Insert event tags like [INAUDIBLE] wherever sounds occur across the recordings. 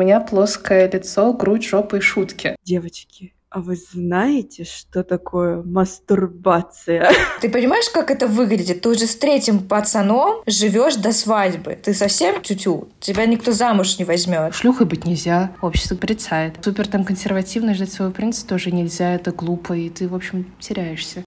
меня плоское лицо, грудь, жопа и шутки. Девочки, а вы знаете, что такое мастурбация? [LAUGHS] Ты понимаешь, как это выглядит? Ты уже с третьим пацаном живешь до свадьбы. Ты совсем тютю. Тебя никто замуж не возьмет. Шлюхой быть нельзя. Общество порицает. Супер там консервативно ждать своего принца тоже нельзя. Это глупо. И ты, в общем, теряешься.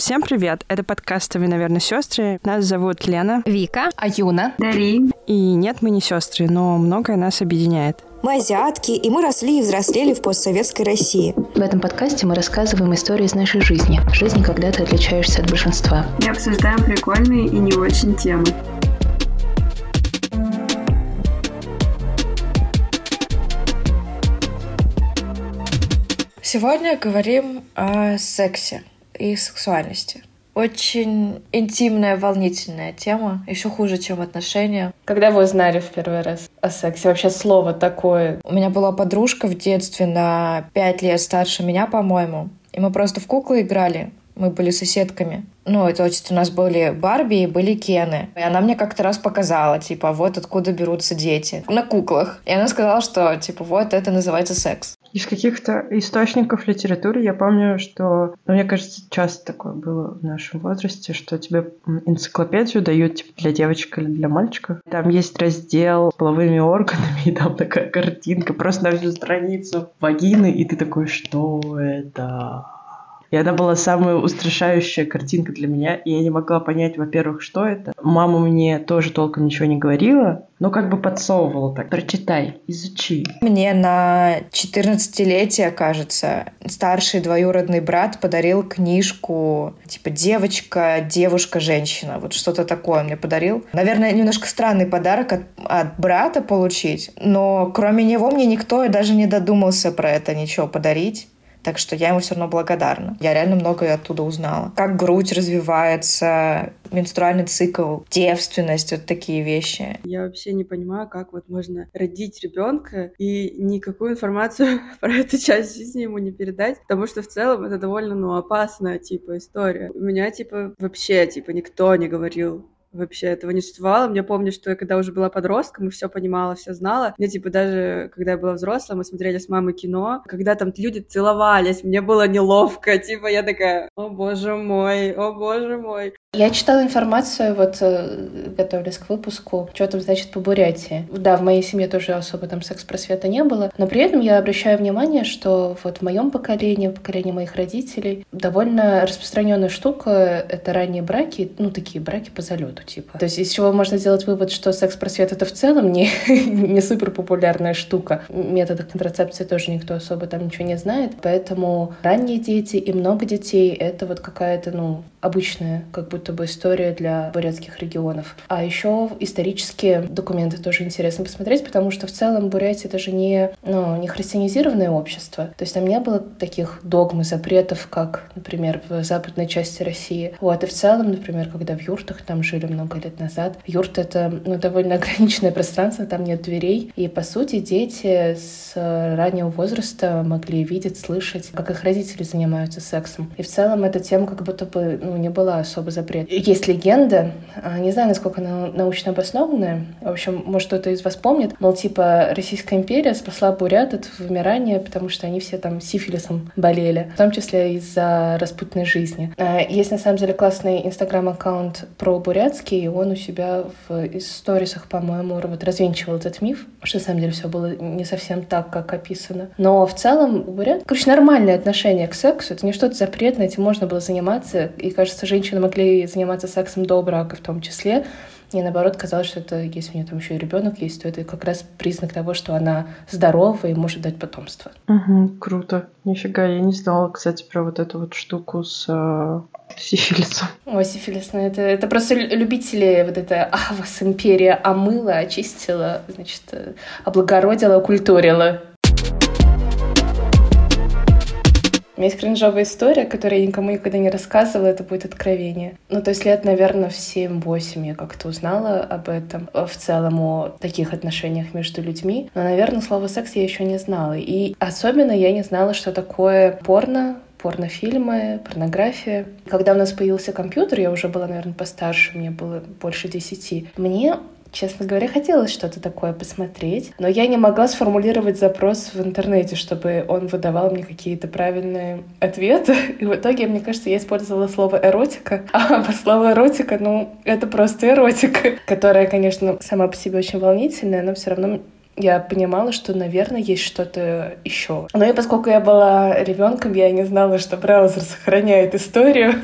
Всем привет! Это подкаст «Вы, наверное, сестры». Нас зовут Лена, Вика, Аюна, Дарин. И нет, мы не сестры, но многое нас объединяет. Мы азиатки, и мы росли и взрослели в постсоветской России. В этом подкасте мы рассказываем истории из нашей жизни. Жизни, когда ты отличаешься от большинства. И обсуждаем прикольные и не очень темы. Сегодня говорим о сексе и сексуальности. Очень интимная, волнительная тема, еще хуже, чем отношения. Когда вы узнали в первый раз о сексе? Вообще слово такое? У меня была подружка в детстве на пять лет старше меня, по-моему. И мы просто в куклы играли. Мы были соседками. Ну, то есть у нас были Барби и были Кены. И она мне как-то раз показала, типа, вот откуда берутся дети. На куклах. И она сказала, что, типа, вот это называется секс. Из каких-то источников литературы я помню, что, ну, мне кажется, часто такое было в нашем возрасте, что тебе энциклопедию дают типа, для девочек или для мальчика. Там есть раздел с половыми органами, [LAUGHS] и там такая картинка просто на всю страницу вагины, и ты такой, что это? И она была самая устрашающая картинка для меня. И я не могла понять, во-первых, что это. Мама мне тоже толком ничего не говорила, но как бы подсовывала так. Прочитай, изучи. Мне на 14-летие, кажется, старший двоюродный брат подарил книжку типа «Девочка, девушка, женщина». Вот что-то такое мне подарил. Наверное, немножко странный подарок от, от брата получить, но кроме него мне никто даже не додумался про это ничего подарить. Так что я ему все равно благодарна. Я реально многое оттуда узнала. Как грудь развивается, менструальный цикл, девственность, вот такие вещи. Я вообще не понимаю, как вот можно родить ребенка и никакую информацию [LAUGHS] про эту часть жизни ему не передать, потому что в целом это довольно, ну, опасная, типа, история. У меня, типа, вообще, типа, никто не говорил вообще этого не существовало. Мне помню, что я когда уже была подростком и все понимала, все знала. Мне, типа, даже когда я была взрослая, мы смотрели с мамой кино, когда там люди целовались, мне было неловко. Типа, я такая, о боже мой, о боже мой. Я читала информацию, вот э, готовились к выпуску, что там значит по Бурятии. Да, в моей семье тоже особо там секс-просвета не было, но при этом я обращаю внимание, что вот в моем поколении, в поколении моих родителей, довольно распространенная штука — это ранние браки, ну, такие браки по залету, типа. То есть из чего можно сделать вывод, что секс-просвет — это в целом не, [LAUGHS] не супер популярная штука. Методы контрацепции тоже никто особо там ничего не знает, поэтому ранние дети и много детей — это вот какая-то, ну, обычная как будто бы история для бурятских регионов. А еще исторические документы тоже интересно посмотреть, потому что в целом Бурятия это же не, ну, не христианизированное общество. То есть там не было таких догм и запретов, как, например, в западной части России. Вот, и в целом, например, когда в юртах там жили много лет назад, юрт — это ну, довольно [LAUGHS] ограниченное пространство, там нет дверей. И, по сути, дети с раннего возраста могли видеть, слышать, как их родители занимаются сексом. И в целом эта тема как будто бы ну, не была особо запрет. Есть легенда, а, не знаю, насколько она научно обоснованная, в общем, может, кто-то из вас помнит, мол, типа, Российская империя спасла бурят от вымирания, потому что они все там сифилисом болели, в том числе из-за распутной жизни. А, есть, на самом деле, классный инстаграм-аккаунт про бурятский, и он у себя в сторисах, по-моему, вот развенчивал этот миф, что, на самом деле, все было не совсем так, как описано. Но в целом у бурят, короче, нормальное отношение к сексу, это не что-то запретное, этим можно было заниматься, и кажется, женщины могли заниматься сексом до брака в том числе. И наоборот, казалось, что это, если у нее там еще и ребенок есть, то это как раз признак того, что она здорова и может дать потомство. Угу, круто. Нифига, я не знала, кстати, про вот эту вот штуку с э, сифилисом. Ой, сифилис, ну это, это просто любители вот это «А, вас империя омыла, очистила, значит, э, облагородила, культурила». У меня есть кринжовая история, которую я никому никогда не рассказывала, это будет откровение. Ну, то есть лет, наверное, в 7-8 я как-то узнала об этом, в целом о таких отношениях между людьми. Но, наверное, слово «секс» я еще не знала. И особенно я не знала, что такое порно, порнофильмы, порнография. Когда у нас появился компьютер, я уже была, наверное, постарше, мне было больше десяти, мне честно говоря, хотелось что-то такое посмотреть, но я не могла сформулировать запрос в интернете, чтобы он выдавал мне какие-то правильные ответы. [LAUGHS] И в итоге, мне кажется, я использовала слово эротика, [LAUGHS] а по слову эротика, ну, это просто эротика, [LAUGHS] которая, конечно, сама по себе очень волнительная, но все равно я понимала, что, наверное, есть что-то еще. Но и поскольку я была ребенком, я не знала, что браузер сохраняет историю.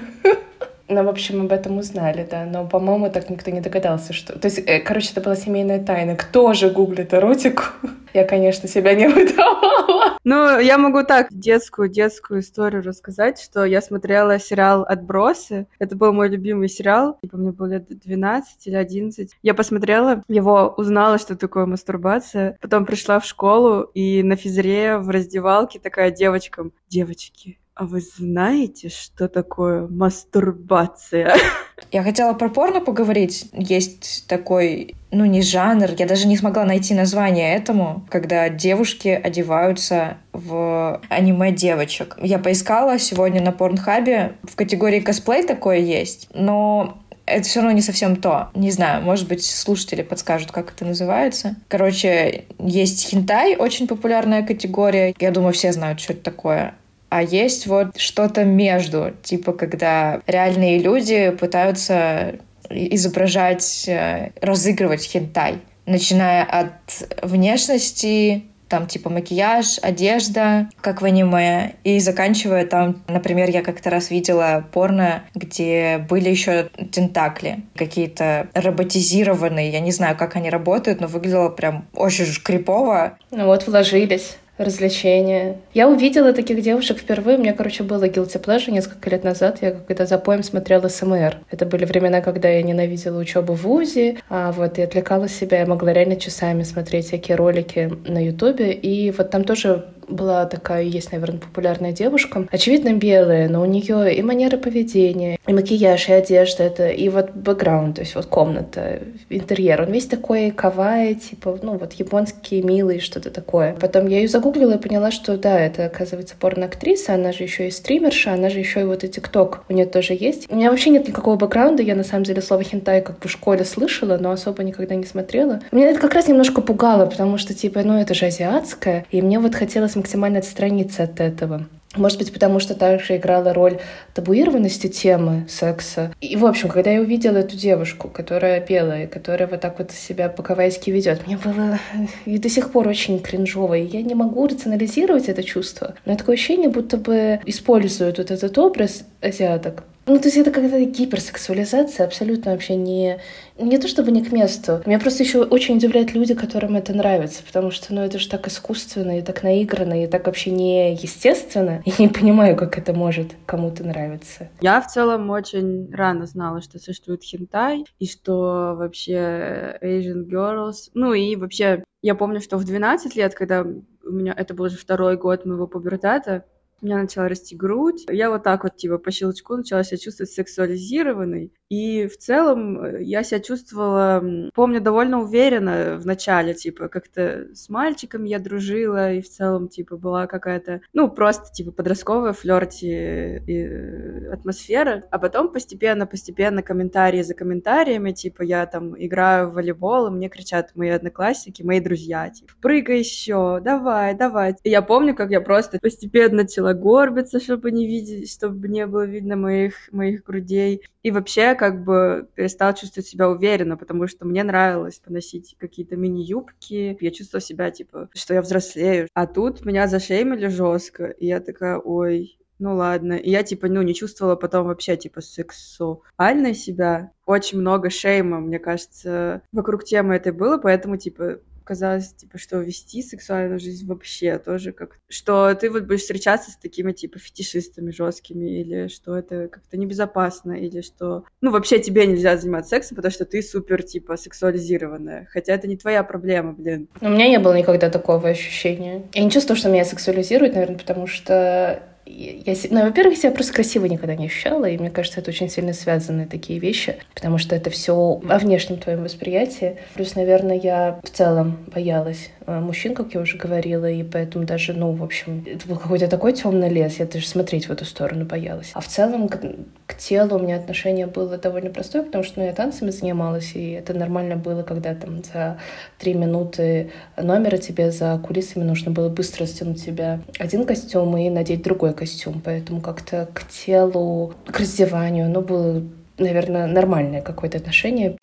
Ну, в общем, об этом узнали, да. Но, по-моему, так никто не догадался, что... То есть, э, короче, это была семейная тайна. Кто же гуглит эротику? [LAUGHS] Я, конечно, себя не [LAUGHS] выдавала. Ну, я могу так детскую-детскую историю рассказать, что я смотрела сериал «Отбросы». Это был мой любимый сериал. Типа, мне было лет 12 или 11. Я посмотрела его, узнала, что такое мастурбация. Потом пришла в школу, и на физре в раздевалке такая девочкам. Девочки, а вы знаете, что такое мастурбация? [LAUGHS] Я хотела про порно поговорить. Есть такой, ну не жанр, я даже не смогла найти название этому, когда девушки одеваются в аниме девочек. Я поискала сегодня на Порнхабе. В категории косплей такое есть, но это все равно не совсем то. Не знаю, может быть, слушатели подскажут, как это называется. Короче, есть хентай, очень популярная категория. Я думаю, все знают, что это такое. А есть вот что-то между, типа когда реальные люди пытаются изображать, э, разыгрывать хентай, начиная от внешности, там типа макияж, одежда, как в аниме, и заканчивая там, например, я как-то раз видела порно, где были еще тентакли, какие-то роботизированные, я не знаю, как они работают, но выглядело прям очень крипово. Ну вот, вложились развлечения. Я увидела таких девушек впервые. Мне, короче, было guilty pleasure несколько лет назад. Я когда за поем смотрела СМР. Это были времена, когда я ненавидела учебу в ВУЗе, а вот и отвлекала себя. Я могла реально часами смотреть всякие ролики на Ютубе. И вот там тоже была такая, есть, наверное, популярная девушка. Очевидно, белая, но у нее и манера поведения, и макияж, и одежда, это, и вот бэкграунд, то есть вот комната, интерьер. Он весь такой кавай, типа, ну вот японский, милый, что-то такое. Потом я ее загуглила и поняла, что да, это, оказывается, порно-актриса, она же еще и стримерша, она же еще и вот и тикток у нее тоже есть. У меня вообще нет никакого бэкграунда, я на самом деле слово хентай как бы в школе слышала, но особо никогда не смотрела. Меня это как раз немножко пугало, потому что, типа, ну это же азиатское, и мне вот хотелось максимально отстраниться от этого. Может быть, потому что также играла роль табуированности темы секса. И, в общем, когда я увидела эту девушку, которая белая, которая вот так вот себя по-кавайски ведет, мне было и до сих пор очень кринжово. И я не могу рационализировать это чувство. Но такое ощущение, будто бы используют вот этот образ азиаток ну, то есть это какая-то гиперсексуализация, абсолютно вообще не, не то чтобы не к месту. Меня просто еще очень удивляют люди, которым это нравится, потому что, ну, это же так искусственно и так наигранно, и так вообще не естественно. И не понимаю, как это может кому-то нравиться. Я в целом очень рано знала, что существует хентай, и что вообще Asian Girls, ну и вообще, я помню, что в 12 лет, когда у меня, это был уже второй год моего пубертата, у меня начала расти грудь. Я вот так вот, типа, по щелчку начала себя чувствовать сексуализированной. И в целом э, я себя чувствовала, помню, довольно уверенно в начале, типа, как-то с мальчиком я дружила, и в целом, типа, была какая-то, ну, просто, типа, подростковая флерти э, атмосфера. А потом постепенно-постепенно комментарии за комментариями, типа, я там играю в волейбол, и мне кричат мои одноклассники, мои друзья, типа, прыгай еще, давай, давай. И я помню, как я просто постепенно начала горбиться, чтобы не видеть, чтобы не было видно моих, моих грудей. И вообще, как бы перестала чувствовать себя уверенно, потому что мне нравилось поносить какие-то мини-юбки. Я чувствовала себя, типа, что я взрослею. А тут меня зашеймили жестко, и я такая, ой, ну ладно. И я, типа, ну, не чувствовала потом вообще, типа, сексуальной себя. Очень много шейма, мне кажется, вокруг темы этой было, поэтому, типа, казалось, типа, что вести сексуальную жизнь вообще тоже как... Что ты вот будешь встречаться с такими, типа, фетишистами жесткими, или что это как-то небезопасно, или что... Ну, вообще тебе нельзя заниматься сексом, потому что ты супер, типа, сексуализированная. Хотя это не твоя проблема, блин. У меня не было никогда такого ощущения. Я не чувствую, что меня сексуализируют, наверное, потому что я, ну, во-первых, себя просто красиво никогда не ощущала, и мне кажется, это очень сильно связаны такие вещи, потому что это все о внешнем твоем восприятии. Плюс, наверное, я в целом боялась э, мужчин, как я уже говорила, и поэтому даже, ну, в общем, это был какой-то такой темный лес, я даже смотреть в эту сторону боялась. А в целом к, к телу у меня отношение было довольно простое, потому что, ну, я танцами занималась, и это нормально было, когда там за три минуты номера тебе за кулисами нужно было быстро стянуть себя один костюм и надеть другой костюм, поэтому как-то к телу, к раздеванию, ну, было, наверное, нормальное какое-то отношение.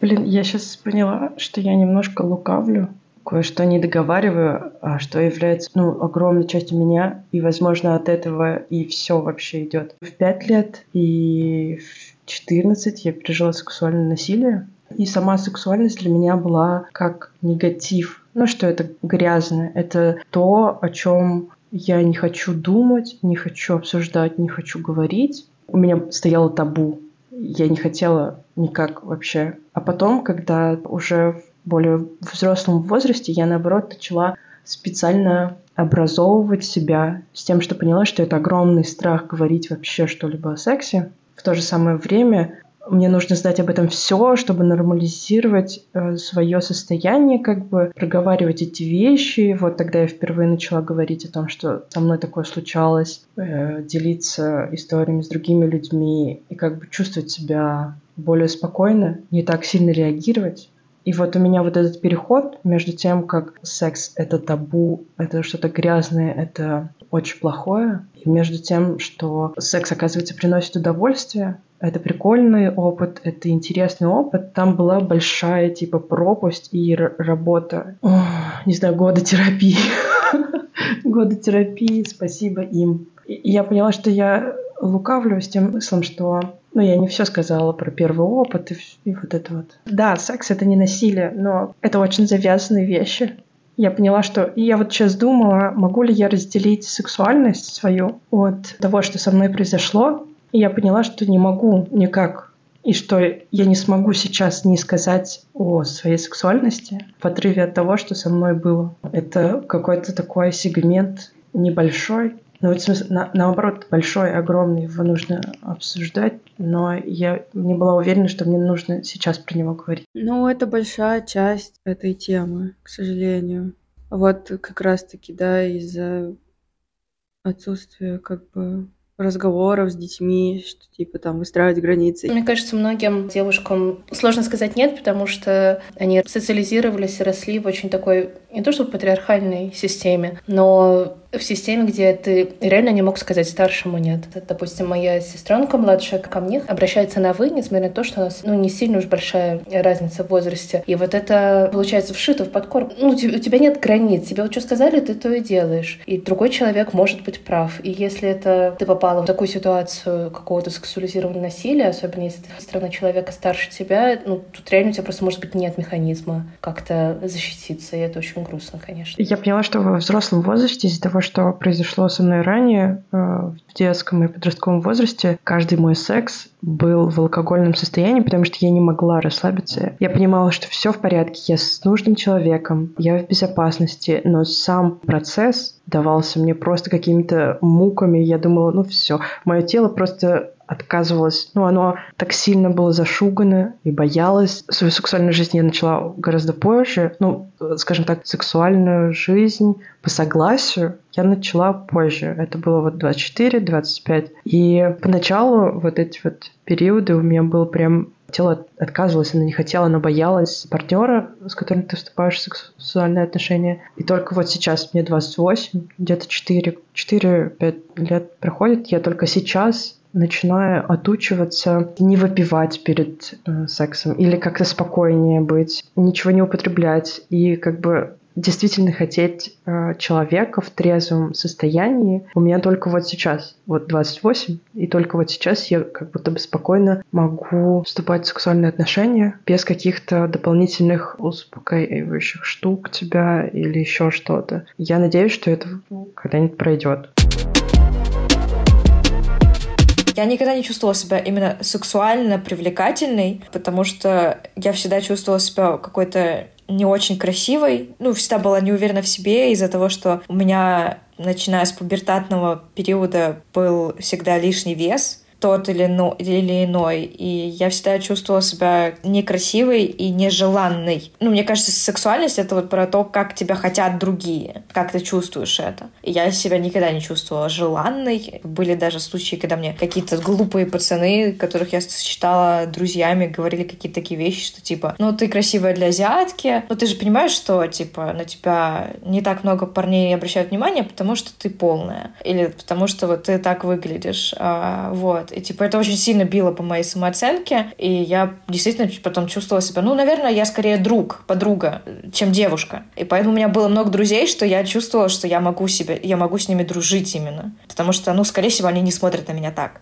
Блин, я сейчас поняла, что я немножко лукавлю, кое-что не договариваю, а что является ну, огромной частью меня, и, возможно, от этого и все вообще идет. В пять лет и в 14 я пережила сексуальное насилие, и сама сексуальность для меня была как негатив. Ну, что это грязное. Это то, о чем я не хочу думать, не хочу обсуждать, не хочу говорить. У меня стояло табу. Я не хотела никак вообще. А потом, когда уже в более взрослом возрасте, я, наоборот, начала специально образовывать себя с тем, что поняла, что это огромный страх говорить вообще что-либо о сексе. В то же самое время мне нужно знать об этом все, чтобы нормализировать э, свое состояние, как бы проговаривать эти вещи. Вот тогда я впервые начала говорить о том, что со мной такое случалось, э, делиться историями с другими людьми и как бы чувствовать себя более спокойно, не так сильно реагировать. И вот у меня вот этот переход между тем, как секс — это табу, это что-то грязное, это очень плохое, и между тем, что секс, оказывается, приносит удовольствие, это прикольный опыт, это интересный опыт. Там была большая, типа, пропасть и работа. О, не знаю, года терапии. [LAUGHS] года терапии, спасибо им. Я поняла, что я лукавлю с тем смыслом, что ну, я не все сказала про первый опыт и, и вот это вот. Да, секс — это не насилие, но это очень завязанные вещи. Я поняла, что... И я вот сейчас думала, могу ли я разделить сексуальность свою от того, что со мной произошло. И я поняла, что не могу никак. И что я не смогу сейчас не сказать о своей сексуальности в отрыве от того, что со мной было. Это какой-то такой сегмент небольшой, ну, вот, смысл, на, наоборот, большой, огромный, его нужно обсуждать, но я не была уверена, что мне нужно сейчас про него говорить. Ну, это большая часть этой темы, к сожалению. Вот как раз-таки, да, из-за отсутствия как бы разговоров с детьми, что типа там выстраивать границы. Мне кажется, многим девушкам сложно сказать нет, потому что они социализировались и росли в очень такой не то что патриархальной системе, но в системе, где ты реально не мог сказать старшему нет. Допустим, моя сестренка младшая ко мне обращается на «вы», несмотря на то, что у нас ну, не сильно уж большая разница в возрасте. И вот это, получается, вшито в подкорм. Ну, у тебя нет границ. Тебе вот что сказали, ты то и делаешь. И другой человек может быть прав. И если это ты попала в такую ситуацию какого-то сексуализированного насилия, особенно если ты страна человека старше тебя, ну, тут реально у тебя просто может быть нет механизма как-то защититься. И это очень грустно, конечно. Я поняла, что во взрослом возрасте из-за того, что произошло со мной ранее, э, в детском и подростковом возрасте, каждый мой секс был в алкогольном состоянии, потому что я не могла расслабиться. Я понимала, что все в порядке, я с нужным человеком, я в безопасности, но сам процесс давался мне просто какими-то муками. Я думала, ну все, мое тело просто отказывалась. Ну, оно так сильно было зашугано и боялось. Свою сексуальную жизнь я начала гораздо позже. Ну, скажем так, сексуальную жизнь по согласию я начала позже. Это было вот 24-25. И поначалу вот эти вот периоды у меня было прям тело отказывалось, оно не хотело, оно боялось партнера, с которым ты вступаешь в сексуальные отношения. И только вот сейчас мне 28, где-то 4-5 лет проходит, я только сейчас начинаю отучиваться не выпивать перед э, сексом или как-то спокойнее быть, ничего не употреблять и как бы действительно хотеть э, человека в трезвом состоянии у меня только вот сейчас, вот 28, и только вот сейчас я как будто бы спокойно могу вступать в сексуальные отношения без каких-то дополнительных успокаивающих штук тебя или еще что-то. Я надеюсь, что это когда-нибудь пройдет. Я никогда не чувствовала себя именно сексуально привлекательной, потому что я всегда чувствовала себя какой-то не очень красивой. Ну, всегда была не уверена в себе из-за того, что у меня, начиная с пубертатного периода, был всегда лишний вес тот или, ну, или иной. И я всегда чувствовала себя некрасивой и нежеланной. Ну, мне кажется, сексуальность — это вот про то, как тебя хотят другие, как ты чувствуешь это. И я себя никогда не чувствовала желанной. Были даже случаи, когда мне какие-то глупые пацаны, которых я считала друзьями, говорили какие-то такие вещи, что типа, ну, ты красивая для азиатки, но ты же понимаешь, что, типа, на тебя не так много парней обращают внимание, потому что ты полная. Или потому что вот ты так выглядишь. А, вот. Вот. И, типа, это очень сильно било по моей самооценке. И я действительно потом чувствовала себя, ну, наверное, я скорее друг, подруга, чем девушка. И поэтому у меня было много друзей, что я чувствовала, что я могу себе, я могу с ними дружить именно. Потому что, ну, скорее всего, они не смотрят на меня так.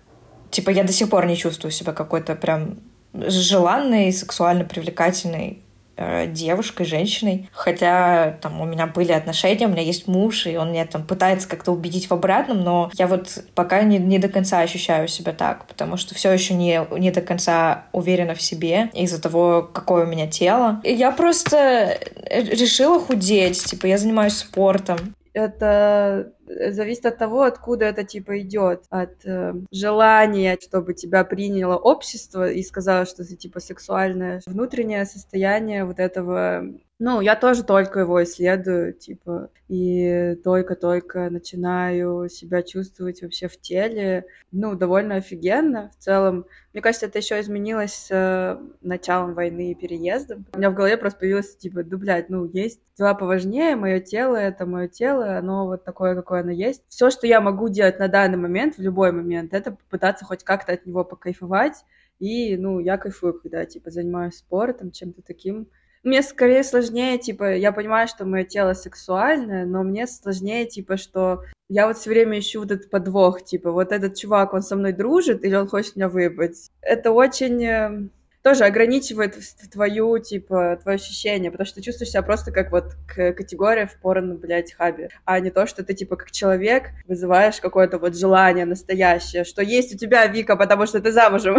Типа, я до сих пор не чувствую себя какой-то прям желанной, сексуально привлекательной Э, девушкой, женщиной. Хотя там у меня были отношения, у меня есть муж, и он меня там пытается как-то убедить в обратном, но я вот пока не, не до конца ощущаю себя так, потому что все еще не, не до конца уверена в себе из-за того, какое у меня тело. И я просто решила худеть, типа я занимаюсь спортом. Это Э, зависит от того, откуда это типа идет, от э, желания, чтобы тебя приняло общество и сказало, что ты типа сексуальное, внутреннее состояние вот этого. Ну, я тоже только его исследую, типа, и только-только начинаю себя чувствовать вообще в теле, ну, довольно офигенно. В целом, мне кажется, это еще изменилось с э, началом войны и переездом. У меня в голове просто появилось, типа, да, блядь, ну, есть дела поважнее, мое тело — это мое тело, оно вот такое, какое оно есть. Все, что я могу делать на данный момент, в любой момент, это попытаться хоть как-то от него покайфовать, и, ну, я кайфую, когда, типа, занимаюсь спортом, чем-то таким, мне скорее сложнее, типа, я понимаю, что мое тело сексуальное, но мне сложнее, типа, что я вот все время ищу вот этот подвох, типа, вот этот чувак, он со мной дружит или он хочет меня выебать. Это очень эм, тоже ограничивает твою, типа, твое ощущение, потому что ты чувствуешь себя просто как вот категория в порно, блядь, хабе, а не то, что ты, типа, как человек вызываешь какое-то вот желание настоящее, что есть у тебя, Вика, потому что ты замужем.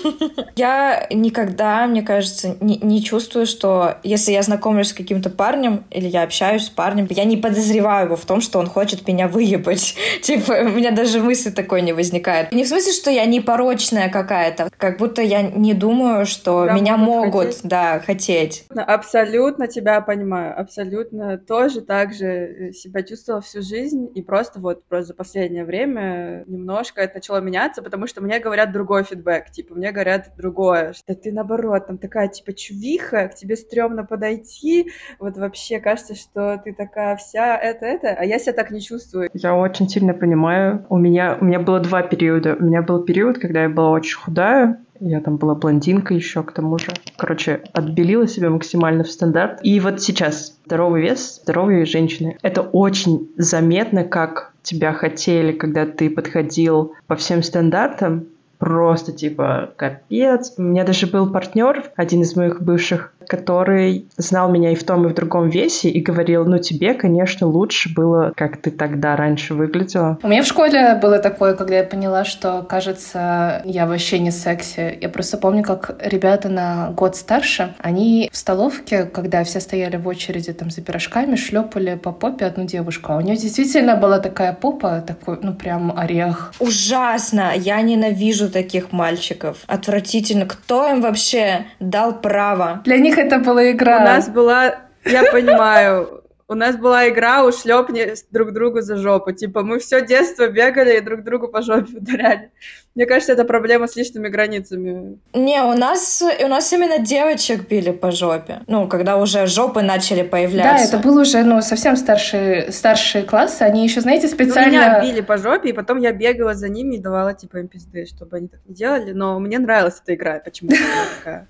[LAUGHS] Я никогда, мне кажется, не, не чувствую, что если я знакомлюсь с каким-то парнем или я общаюсь с парнем, я не подозреваю его в том, что он хочет меня выебать. [LAUGHS] Типа, у меня даже мысли такой не возникает. Не в смысле, что я непорочная какая-то, как будто я не думаю, что Тебя меня могут, хотеть. да, хотеть. Абсолютно тебя понимаю, абсолютно тоже так же э, себя чувствовала всю жизнь, и просто вот просто за последнее время немножко это начало меняться, потому что мне говорят другой фидбэк, типа, мне говорят другое, что ты наоборот, там такая, типа, чувиха, к тебе стрёмно подойти, вот вообще кажется, что ты такая вся это-это, а я себя так не чувствую. Я очень сильно понимаю. У меня, у меня было два периода. У меня был период, когда я была очень худая, я там была блондинка еще к тому же. Короче, отбелила себя максимально в стандарт. И вот сейчас здоровый вес, здоровые женщины. Это очень заметно, как тебя хотели, когда ты подходил по всем стандартам, просто типа капец. У меня даже был партнер, один из моих бывших, который знал меня и в том, и в другом весе, и говорил, ну тебе, конечно, лучше было, как ты тогда раньше выглядела. У меня в школе было такое, когда я поняла, что, кажется, я вообще не секси. Я просто помню, как ребята на год старше, они в столовке, когда все стояли в очереди там за пирожками, шлепали по попе одну девушку. А у нее действительно была такая попа, такой, ну прям орех. Ужасно! Я ненавижу таких мальчиков. Отвратительно. Кто им вообще дал право? Для них них это была игра. У нас была, я понимаю, у нас была игра ушлепни друг другу за жопу. Типа мы все детство бегали и друг другу по жопе ударяли. Мне кажется, это проблема с личными границами. Не, у нас, у нас именно девочек били по жопе. Ну, когда уже жопы начали появляться. Да, это был уже, ну, совсем старшие, старшие классы. Они еще, знаете, специально... Ну, меня били по жопе, и потом я бегала за ними и давала, типа, им пизды, чтобы они так не делали. Но мне нравилась эта игра почему-то такая.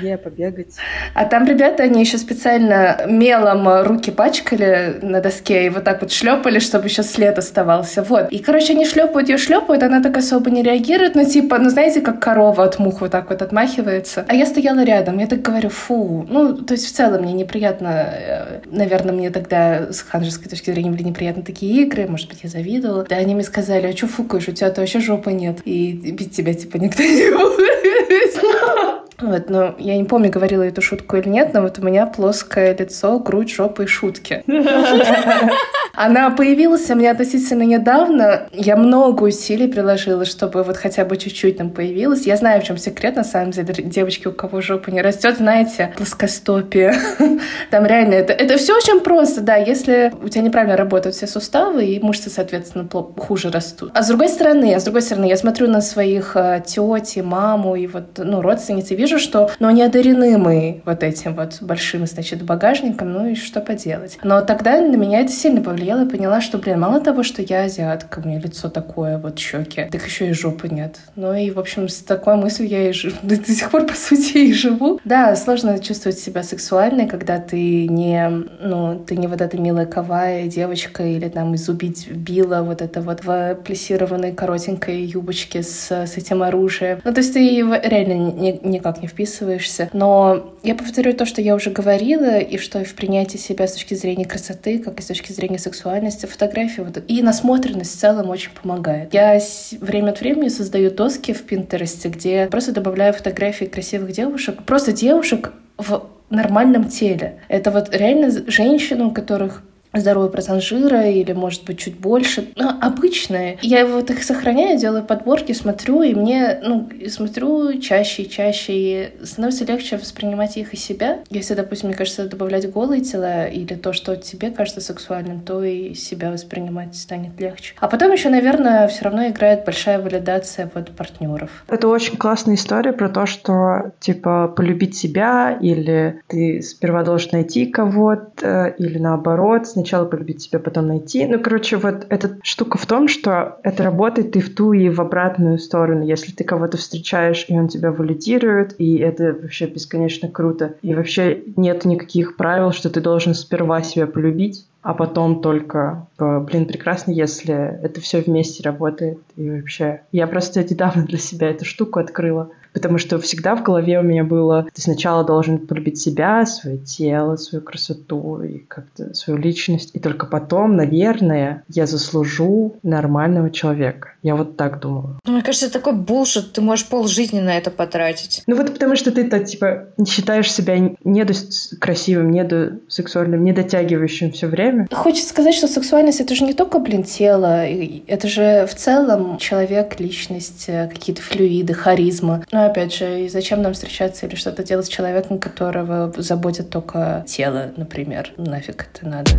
Где побегать. А там ребята, они еще специально мелом руки пачкали на доске и вот так вот шлепали, чтобы еще след оставался. Вот. И, короче, они шлепают ее, шлепают, она так особо не реагирует, ну, типа, ну, знаете, как корова от мух вот так вот отмахивается. А я стояла рядом, я так говорю, фу. Ну, то есть в целом мне неприятно, э, наверное, мне тогда с ханжеской точки зрения были неприятны такие игры, может быть, я завидовала. Да, они мне сказали, а что фукаешь, у тебя-то вообще жопы нет, и бить тебя, типа, никто не будет. Вот, но я не помню, говорила эту шутку или нет, но вот у меня плоское лицо, грудь, жопа и шутки. [LAUGHS] Она появилась у меня относительно недавно. Я много усилий приложила, чтобы вот хотя бы чуть-чуть там появилась. Я знаю, в чем секрет, на самом деле. Девочки, у кого жопа не растет, знаете, плоскостопие. [LAUGHS] Там реально это, это все очень просто, да. Если у тебя неправильно работают все суставы, и мышцы, соответственно, хуже растут. А с другой стороны, а с другой стороны, я смотрю на своих э, тети, маму и вот, ну, родственниц и вижу, что, ну, они одарены мы вот этим вот большим, значит, багажником, ну и что поделать. Но тогда на меня это сильно повлияло и поняла, что, блин, мало того, что я азиатка, у меня лицо такое, вот щеки, так еще и жопы нет. Ну и, в общем, с такой мыслью я и живу. [LAUGHS] До сих пор, по сути, и живу. Да, сложно чувствовать себя сексуальной, когда ты не, ну, ты не вот эта милая кавая девочка или там из убить била вот это вот в плессированной коротенькой юбочке с, с этим оружием. Ну, то есть ты реально ни, никак не вписываешься. Но я повторю то, что я уже говорила, и что в принятии себя с точки зрения красоты, как и с точки зрения сексуальности, фотографии вот, и насмотренность в целом очень помогает. Я время от времени создаю доски в Пинтересте, где просто добавляю фотографии красивых девушек, просто девушек в нормальном теле. Это вот реально женщины, у которых здоровый процент жира или, может быть, чуть больше. Ну, обычные. Я вот их сохраняю, делаю подборки, смотрю, и мне, ну, смотрю чаще и чаще, и становится легче воспринимать их и себя. Если, допустим, мне кажется, добавлять голые тела или то, что тебе кажется сексуальным, то и себя воспринимать станет легче. А потом еще, наверное, все равно играет большая валидация вот партнеров. Это очень классная история про то, что, типа, полюбить себя или ты сперва должен найти кого-то, или наоборот, сначала полюбить себя, потом найти. Ну, короче, вот эта штука в том, что это работает и в ту, и в обратную сторону. Если ты кого-то встречаешь, и он тебя валидирует, и это вообще бесконечно круто. И вообще нет никаких правил, что ты должен сперва себя полюбить, а потом только, блин, прекрасно, если это все вместе работает. И вообще, я просто недавно для себя эту штуку открыла потому что всегда в голове у меня было, ты сначала должен полюбить себя, свое тело, свою красоту и как-то свою личность, и только потом, наверное, я заслужу нормального человека. Я вот так думала. Ну, мне кажется, это такой булшит, ты можешь полжизни на это потратить. Ну вот потому что ты-то, типа, считаешь себя недо красивым, недо сексуальным, недотягивающим все время. Хочется сказать, что сексуальность — это же не только, блин, тело, это же в целом человек, личность, э, какие-то флюиды, харизма. Опять же, и зачем нам встречаться или что-то делать с человеком, которого заботит только тело, например? Нафиг это надо?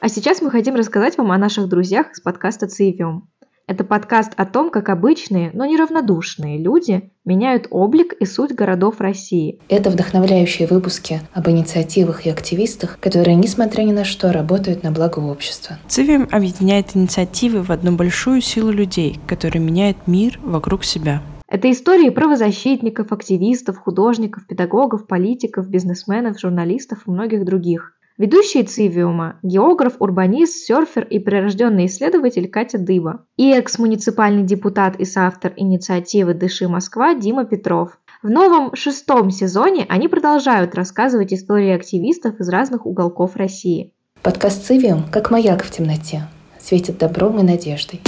А сейчас мы хотим рассказать вам о наших друзьях из подкаста «Циевем». Это подкаст о том, как обычные, но неравнодушные люди меняют облик и суть городов России. Это вдохновляющие выпуски об инициативах и активистах, которые, несмотря ни на что, работают на благо общества. Цивим объединяет инициативы в одну большую силу людей, которые меняют мир вокруг себя. Это истории правозащитников, активистов, художников, педагогов, политиков, бизнесменов, журналистов и многих других. Ведущие Цивиума – географ, урбанист, серфер и прирожденный исследователь Катя Дыба и экс-муниципальный депутат и соавтор инициативы «Дыши Москва» Дима Петров. В новом шестом сезоне они продолжают рассказывать истории активистов из разных уголков России. Подкаст «Цивиум» как маяк в темноте, светит добром и надеждой.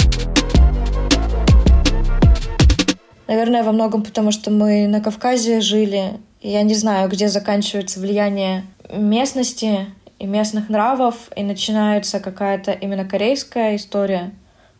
Наверное, во многом потому, что мы на Кавказе жили. Я не знаю, где заканчивается влияние местности и местных нравов, и начинается какая-то именно корейская история.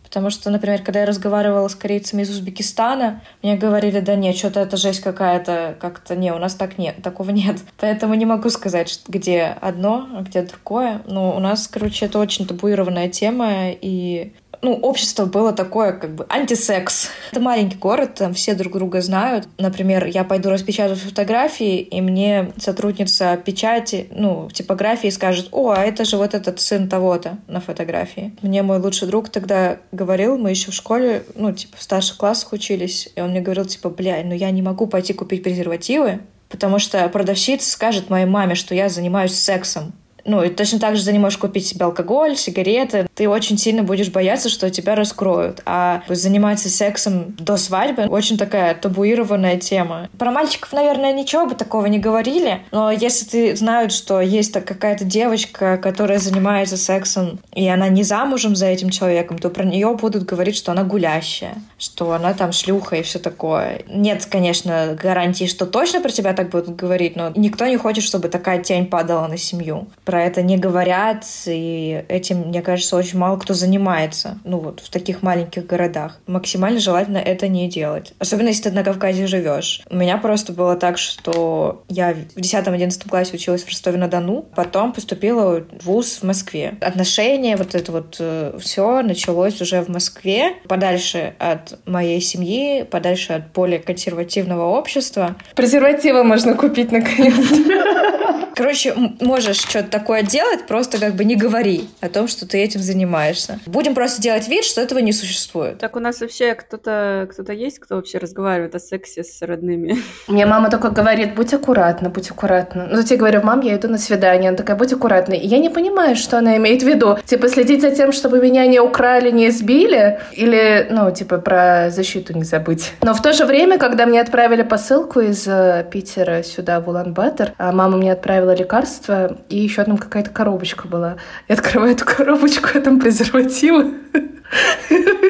Потому что, например, когда я разговаривала с корейцами из Узбекистана, мне говорили, да нет, что-то это жесть какая-то, как-то не, у нас так нет, такого нет. [LAUGHS] Поэтому не могу сказать, где одно, а где другое. Но у нас, короче, это очень табуированная тема, и ну, общество было такое, как бы, антисекс. Это маленький город, там все друг друга знают. Например, я пойду распечатать фотографии, и мне сотрудница печати, ну, типографии скажет, о, а это же вот этот сын того-то на фотографии. Мне мой лучший друг тогда говорил, мы еще в школе, ну, типа, в старших классах учились, и он мне говорил, типа, бля, ну я не могу пойти купить презервативы, потому что продавщица скажет моей маме, что я занимаюсь сексом. Ну, и точно так же ты не можешь купить себе алкоголь, сигареты. Ты очень сильно будешь бояться, что тебя раскроют. А заниматься сексом до свадьбы очень такая табуированная тема. Про мальчиков, наверное, ничего бы такого не говорили, но если ты знают, что есть какая-то девочка, которая занимается сексом, и она не замужем за этим человеком, то про нее будут говорить, что она гулящая, что она там шлюха и все такое. Нет, конечно, гарантии, что точно про тебя так будут говорить, но никто не хочет, чтобы такая тень падала на семью. Про про это не говорят, и этим, мне кажется, очень мало кто занимается, ну вот в таких маленьких городах. Максимально желательно это не делать. Особенно, если ты на Кавказе живешь. У меня просто было так, что я в 10-11 классе училась в Ростове-на-Дону, потом поступила в ВУЗ в Москве. Отношения, вот это вот э, все началось уже в Москве, подальше от моей семьи, подальше от более консервативного общества. Презервативы можно купить наконец-то. [LAUGHS] Короче, можешь что-то такое делать, просто как бы не говори о том, что ты этим занимаешься. Будем просто делать вид, что этого не существует. Так у нас вообще кто-то кто-то есть, кто вообще разговаривает о сексе с родными? Мне мама только говорит, будь аккуратна, будь аккуратна. Ну, я говорю, мам, я иду на свидание. Она такая, будь аккуратной. И я не понимаю, что она имеет в виду. Типа, следить за тем, чтобы меня не украли, не избили? Или, ну, типа, про защиту не забыть. Но в то же время, когда мне отправили посылку из э, Питера сюда, в Улан-Батор, а мама мне отправила оставила лекарство, и еще там какая-то коробочка была. Я открываю эту коробочку, а там презервативы.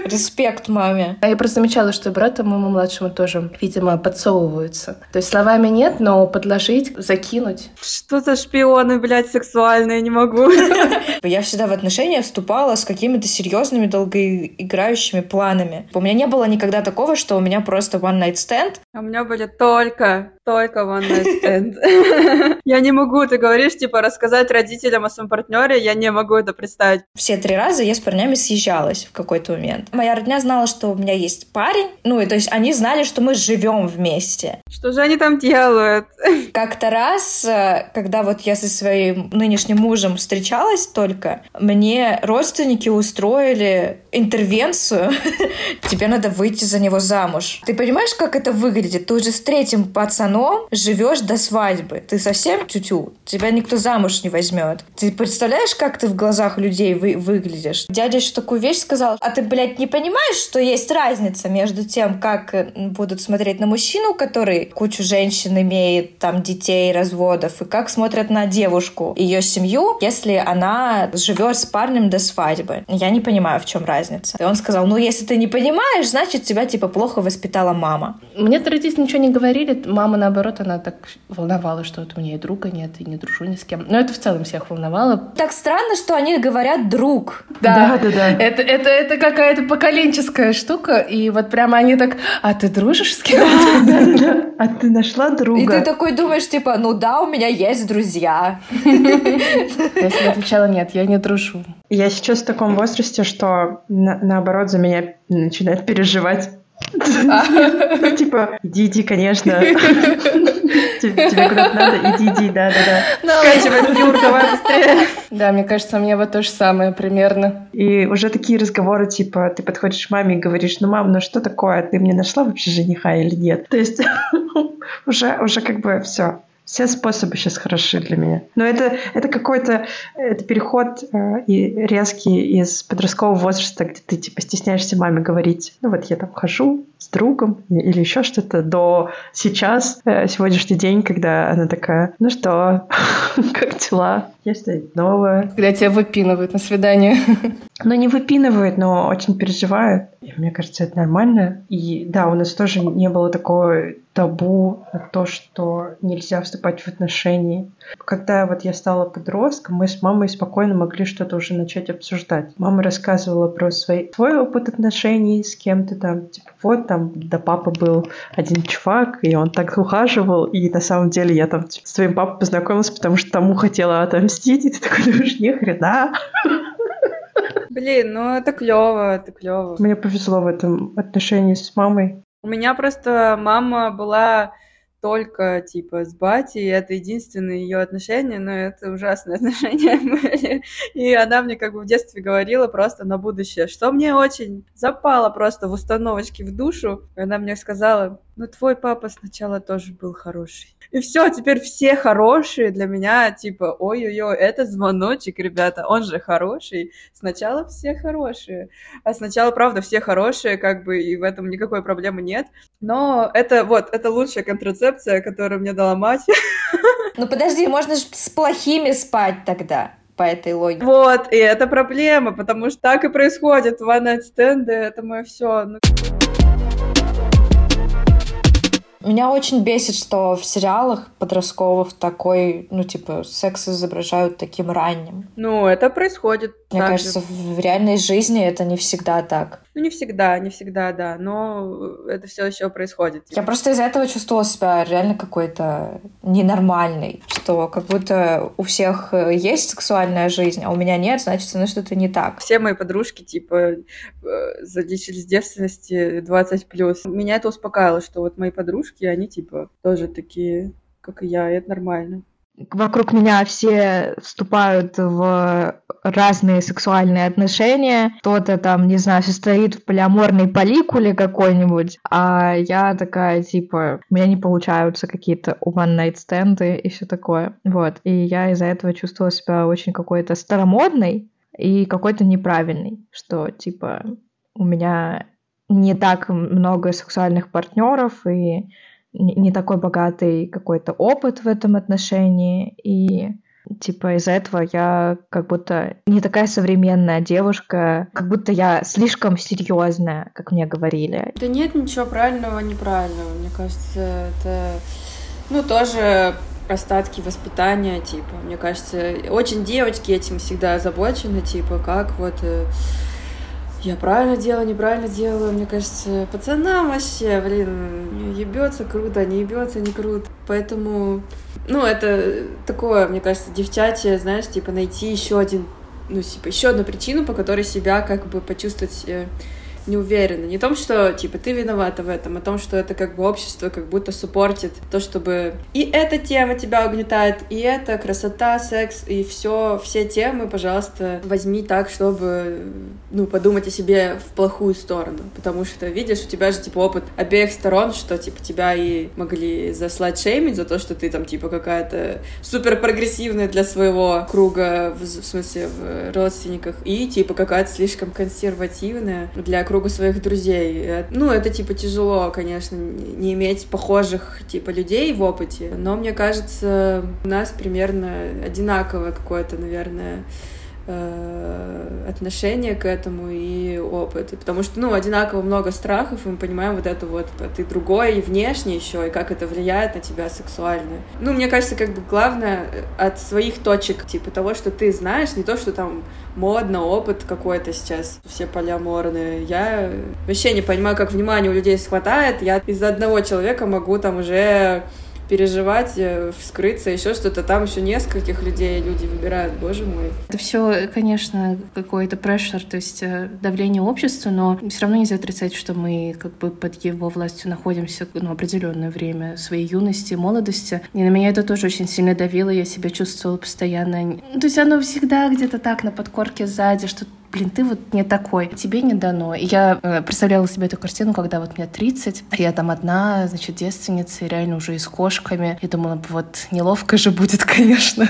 Респект маме. А я просто замечала, что брату моему младшему тоже, видимо, подсовываются. То есть словами нет, но подложить, закинуть. Что за шпионы, блядь, сексуальные, не могу. [LAUGHS] Я всегда в отношения вступала с какими-то серьезными, долгоиграющими планами. У меня не было никогда такого, что у меня просто one night stand. А у меня были только, только one night stand. [LAUGHS] Я не могу, ты говоришь, типа, рассказать родителям о своем партнере, я не могу это представить. Все три раза я с парнями съезжалась какой-то момент. Моя родня знала, что у меня есть парень, ну и то есть они знали, что мы живем вместе. Что же они там делают? Как-то раз, э, когда вот я со своим нынешним мужем встречалась только, мне родственники устроили интервенцию. [LAUGHS] Тебе надо выйти за него замуж. Ты понимаешь, как это выглядит? Ты уже с третьим пацаном живешь до свадьбы. Ты совсем тютю. Тебя никто замуж не возьмет. Ты представляешь, как ты в глазах людей вы выглядишь? Дядя еще такую вещь сказал, сказал, а ты, блядь, не понимаешь, что есть разница между тем, как э, будут смотреть на мужчину, который кучу женщин имеет, там, детей, разводов, и как смотрят на девушку, ее семью, если она живет с парнем до свадьбы. Я не понимаю, в чем разница. И он сказал, ну, если ты не понимаешь, значит, тебя, типа, плохо воспитала мама. Мне родители ничего не говорили. Мама, наоборот, она так волновала, что вот у меня и друга нет, и не дружу ни с кем. Но это в целом всех волновало. Так странно, что они говорят «друг». Да, да, да. да. Это, это это, это какая-то поколенческая штука, и вот прямо они так, а ты дружишь с кем-то? [LAUGHS] А ты нашла друга? И ты такой думаешь, типа, ну да, у меня есть друзья. Я себе отвечала, нет, я не дружу. Я сейчас в таком возрасте, что наоборот за меня начинает переживать ну, типа, иди, иди, конечно. [LAUGHS] Тебе куда-то надо, иди, иди, да-да-да. Скачивай, Юр, давай быстрее. Да, мне кажется, у меня вот то же самое примерно. И уже такие разговоры, типа, ты подходишь к маме и говоришь, ну, мам, ну что такое, ты мне нашла вообще жениха или нет? То есть [LAUGHS] уже, уже как бы все, все способы сейчас хороши для меня. Но это, это какой-то это переход э, и резкий из подросткового возраста, где ты типа стесняешься маме говорить, ну вот я там хожу с другом или еще что-то, до сейчас, э, сегодняшний день, когда она такая, ну что, [LAUGHS] как дела? Есть что-нибудь новое? Когда тебя выпинывают на свидание. [LAUGHS] Ну, не выпинывают, но очень переживают. И мне кажется, это нормально. И да, у нас тоже не было такого табу на то, что нельзя вступать в отношения. Когда вот я стала подростком, мы с мамой спокойно могли что-то уже начать обсуждать. Мама рассказывала про свой, свой опыт отношений с кем-то там. Типа, вот там до папы был один чувак, и он так ухаживал, и на самом деле я там с твоим папой познакомилась, потому что тому хотела отомстить, и ты такой думаешь, ни хрена. Блин, ну это клево, это клево. Мне повезло в этом отношении с мамой. У меня просто мама была только, типа, с батей, это единственные ее отношения, но это ужасные [LAUGHS] отношения были. И она мне как бы в детстве говорила просто на будущее, что мне очень запало просто в установочке в душу. И она мне сказала, ну твой папа сначала тоже был хороший. И все, теперь все хорошие для меня, типа, ой-ой-ой, это звоночек, ребята, он же хороший. Сначала все хорошие. А сначала, правда, все хорошие, как бы, и в этом никакой проблемы нет. Но это вот, это лучшая контрацепция, которую мне дала мать. [LAUGHS] Ну подожди, можно же с плохими спать тогда по этой логике. Вот, и это проблема, потому что так и происходит. One night stand, это мое все. Ну... Меня очень бесит, что в сериалах подростковых такой, ну, типа, секс изображают таким ранним. Ну, это происходит. Мне кажется, же. в реальной жизни это не всегда так. Ну, не всегда, не всегда, да, но это все еще происходит. Я просто из-за этого чувствовала себя реально какой-то ненормальной, что как будто у всех э, есть сексуальная жизнь, а у меня нет, значит, ну что-то не так. Все мои подружки, типа, э, залечились девственности 20+. плюс. Меня это успокаивало, что вот мои подружки, они, типа, тоже такие, как и я, и это нормально вокруг меня все вступают в разные сексуальные отношения. Кто-то там, не знаю, состоит в полиаморной поликуле какой-нибудь, а я такая, типа, у меня не получаются какие-то one-night стенды и все такое. Вот. И я из-за этого чувствовала себя очень какой-то старомодной и какой-то неправильной, что, типа, у меня не так много сексуальных партнеров, и не такой богатый какой-то опыт в этом отношении, и Типа из-за этого я как будто не такая современная девушка, как будто я слишком серьезная, как мне говорили. Да нет ничего правильного, неправильного. Мне кажется, это ну тоже остатки воспитания, типа. Мне кажется, очень девочки этим всегда озабочены, типа, как вот э, я правильно делаю, неправильно делаю. Мне кажется, пацанам вообще, блин, ебется круто, не ебется не круто. Поэтому, ну, это такое, мне кажется, девчачье, знаешь, типа найти еще один, ну, типа, еще одну причину, по которой себя как бы почувствовать э, не уверена. Не в том, что, типа, ты виновата в этом, а в том, что это как бы общество как будто суппортит то, чтобы и эта тема тебя угнетает, и это красота, секс, и все, все темы, пожалуйста, возьми так, чтобы, ну, подумать о себе в плохую сторону. Потому что, видишь, у тебя же, типа, опыт обеих сторон, что, типа, тебя и могли заслать шеймить за то, что ты там, типа, какая-то супер прогрессивная для своего круга, в, в смысле, в родственниках, и, типа, какая-то слишком консервативная для круга кругу своих друзей. Ну, это, типа, тяжело, конечно, не иметь похожих, типа, людей в опыте, но, мне кажется, у нас примерно одинаковое какое-то, наверное, отношение к этому и опыт. Потому что, ну, одинаково много страхов, и мы понимаем вот это вот, а ты другой и внешне еще, и как это влияет на тебя сексуально. Ну, мне кажется, как бы главное от своих точек, типа того, что ты знаешь, не то, что там модно, опыт какой-то сейчас, все полиаморные. Я вообще не понимаю, как внимание у людей схватает. Я из-за одного человека могу там уже переживать, э, вскрыться, еще что-то. Там еще нескольких людей люди выбирают, боже мой. Это все, конечно, какой-то прешер, то есть э, давление общества, но все равно нельзя отрицать, что мы как бы под его властью находимся ну, определенное время своей юности, молодости. И на меня это тоже очень сильно давило, я себя чувствовала постоянно. То есть оно всегда где-то так на подкорке сзади, что блин, ты вот не такой, тебе не дано. И я э, представляла себе эту картину, когда вот мне 30, я там одна, значит, девственница, и реально уже и с кошками. Я думала, вот неловко же будет, [LAUGHS] конечно.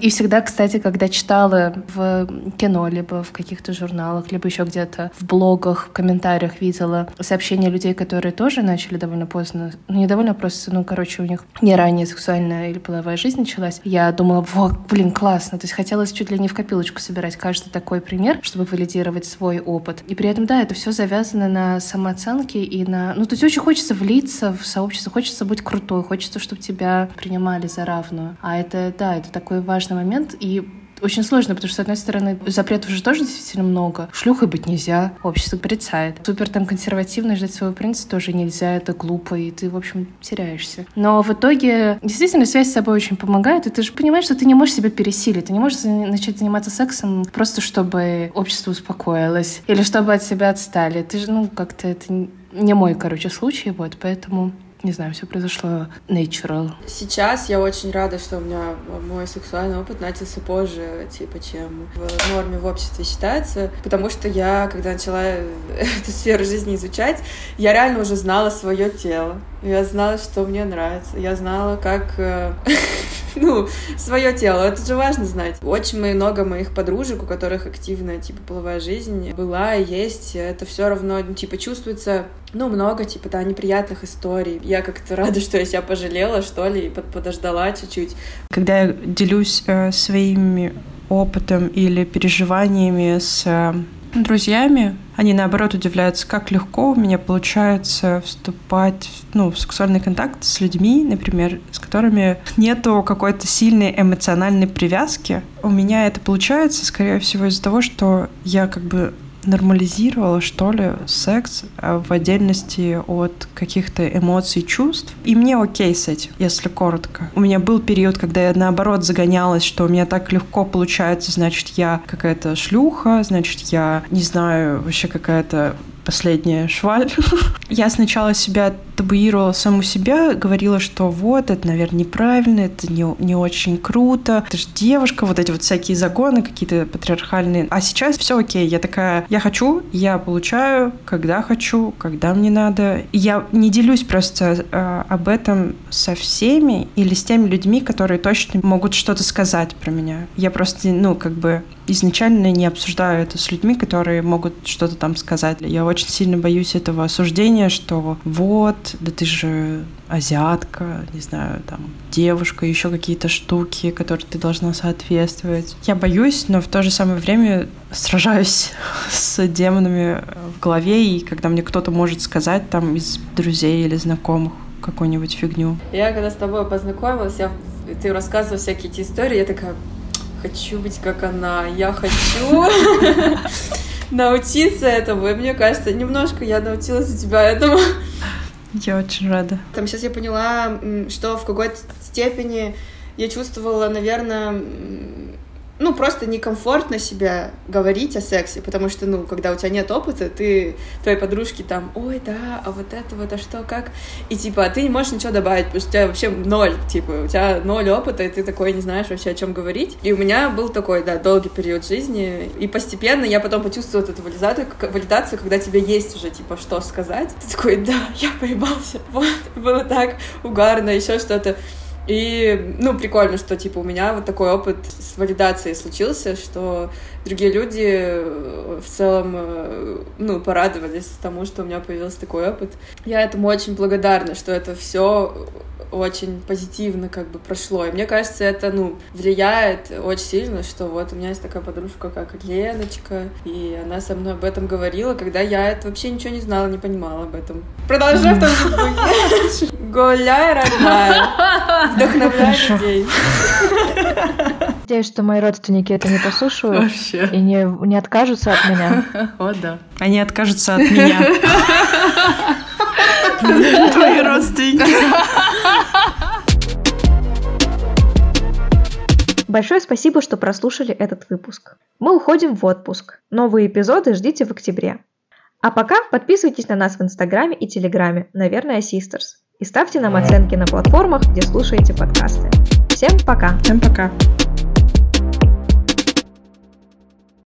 И всегда, кстати, когда читала в кино, либо в каких-то журналах, либо еще где-то в блогах, в комментариях видела сообщения людей, которые тоже начали довольно поздно, ну не довольно просто, ну, короче, у них не ранее сексуальная или половая жизнь началась. Я думала, вот, блин, классно. То есть хотелось чуть ли не в копилочку собирать каждый такой пример, чтобы чтобы валидировать свой опыт. И при этом, да, это все завязано на самооценке и на... Ну, то есть очень хочется влиться в сообщество, хочется быть крутой, хочется, чтобы тебя принимали за равную. А это, да, это такой важный момент. И очень сложно, потому что, с одной стороны, запретов же тоже действительно много. Шлюхой быть нельзя, общество порицает. Супер там консервативно ждать своего принца тоже нельзя, это глупо, и ты, в общем, теряешься. Но в итоге действительно связь с собой очень помогает, и ты же понимаешь, что ты не можешь себя пересилить, ты не можешь начать заниматься сексом просто чтобы общество успокоилось или чтобы от себя отстали. Ты же, ну, как-то это не мой, короче, случай, вот, поэтому не знаю, все произошло natural. Сейчас я очень рада, что у меня мой сексуальный опыт начался позже, типа, чем в норме в обществе считается, потому что я, когда начала [LAUGHS] эту сферу жизни изучать, я реально уже знала свое тело. Я знала, что мне нравится. Я знала, как э, [LAUGHS] ну, свое тело. Это же важно знать. Очень много моих подружек, у которых активная, типа, половая жизнь была и есть. Это все равно, типа, чувствуется ну, много, типа, да, неприятных историй. Я как-то рада, что я себя пожалела, что ли, и подождала чуть-чуть. Когда я делюсь э, своими опытом или переживаниями с э, друзьями, они наоборот удивляются, как легко у меня получается вступать ну, в сексуальный контакт с людьми, например, с которыми нету какой-то сильной эмоциональной привязки. У меня это получается, скорее всего, из-за того, что я как бы нормализировала, что ли, секс а в отдельности от каких-то эмоций, чувств. И мне окей с этим, если коротко. У меня был период, когда я наоборот загонялась, что у меня так легко получается, значит, я какая-то шлюха, значит, я, не знаю, вообще какая-то последняя шваль. [LAUGHS] Я сначала себя табуировала саму себя, говорила, что вот, это, наверное, неправильно, это не, не очень круто, ты же девушка, вот эти вот всякие загоны какие-то патриархальные. А сейчас все окей, я такая, я хочу, я получаю, когда хочу, когда мне надо. Я не делюсь просто э, об этом со всеми или с теми людьми, которые точно могут что-то сказать про меня. Я просто, ну, как бы изначально не обсуждаю это с людьми, которые могут что-то там сказать. Я очень сильно боюсь этого осуждения, что вот, да ты же азиатка, не знаю, там, девушка, еще какие-то штуки, которые ты должна соответствовать. Я боюсь, но в то же самое время сражаюсь [LAUGHS] с демонами в голове, и когда мне кто-то может сказать там из друзей или знакомых какую-нибудь фигню. Я когда с тобой познакомилась, я, ты рассказывала всякие эти истории, я такая, хочу быть как она, я хочу [LAUGHS] научиться этому. И мне кажется, немножко я научилась у тебя этому. Я очень рада. Там сейчас я поняла, что в какой-то степени я чувствовала, наверное, ну, просто некомфортно себя говорить о сексе, потому что, ну, когда у тебя нет опыта, ты, твои подружки там, ой, да, а вот это вот, а что, как? И, типа, ты не можешь ничего добавить, потому что у тебя вообще ноль, типа, у тебя ноль опыта, и ты такой не знаешь вообще, о чем говорить. И у меня был такой, да, долгий период жизни, и постепенно я потом почувствовала эту валидацию когда тебе есть уже, типа, что сказать. Ты такой, да, я поебался, вот, было так угарно, еще что-то. И, ну, прикольно, что, типа, у меня вот такой опыт с валидацией случился, что другие люди э, в целом, э, ну, порадовались тому, что у меня появился такой опыт. Я этому очень благодарна, что это все очень позитивно как бы прошло. И мне кажется, это, ну, влияет очень сильно, что вот у меня есть такая подружка, как Леночка, и она со мной об этом говорила, когда я это вообще ничего не знала, не понимала об этом. Продолжай в том же духе. [LAUGHS] Гуляй, родная. [LAUGHS] Вдохновляй людей. [LAUGHS] Надеюсь, что мои родственники это не послушают Вообще. и не, не откажутся от меня. О, да. Они откажутся от меня. Твои родственники. Большое спасибо, что прослушали этот выпуск. Мы уходим в отпуск. Новые эпизоды ждите в октябре. А пока подписывайтесь на нас в Инстаграме и Телеграме, наверное, Sisters. И ставьте нам оценки на платформах, где слушаете подкасты. Всем пока! Всем пока!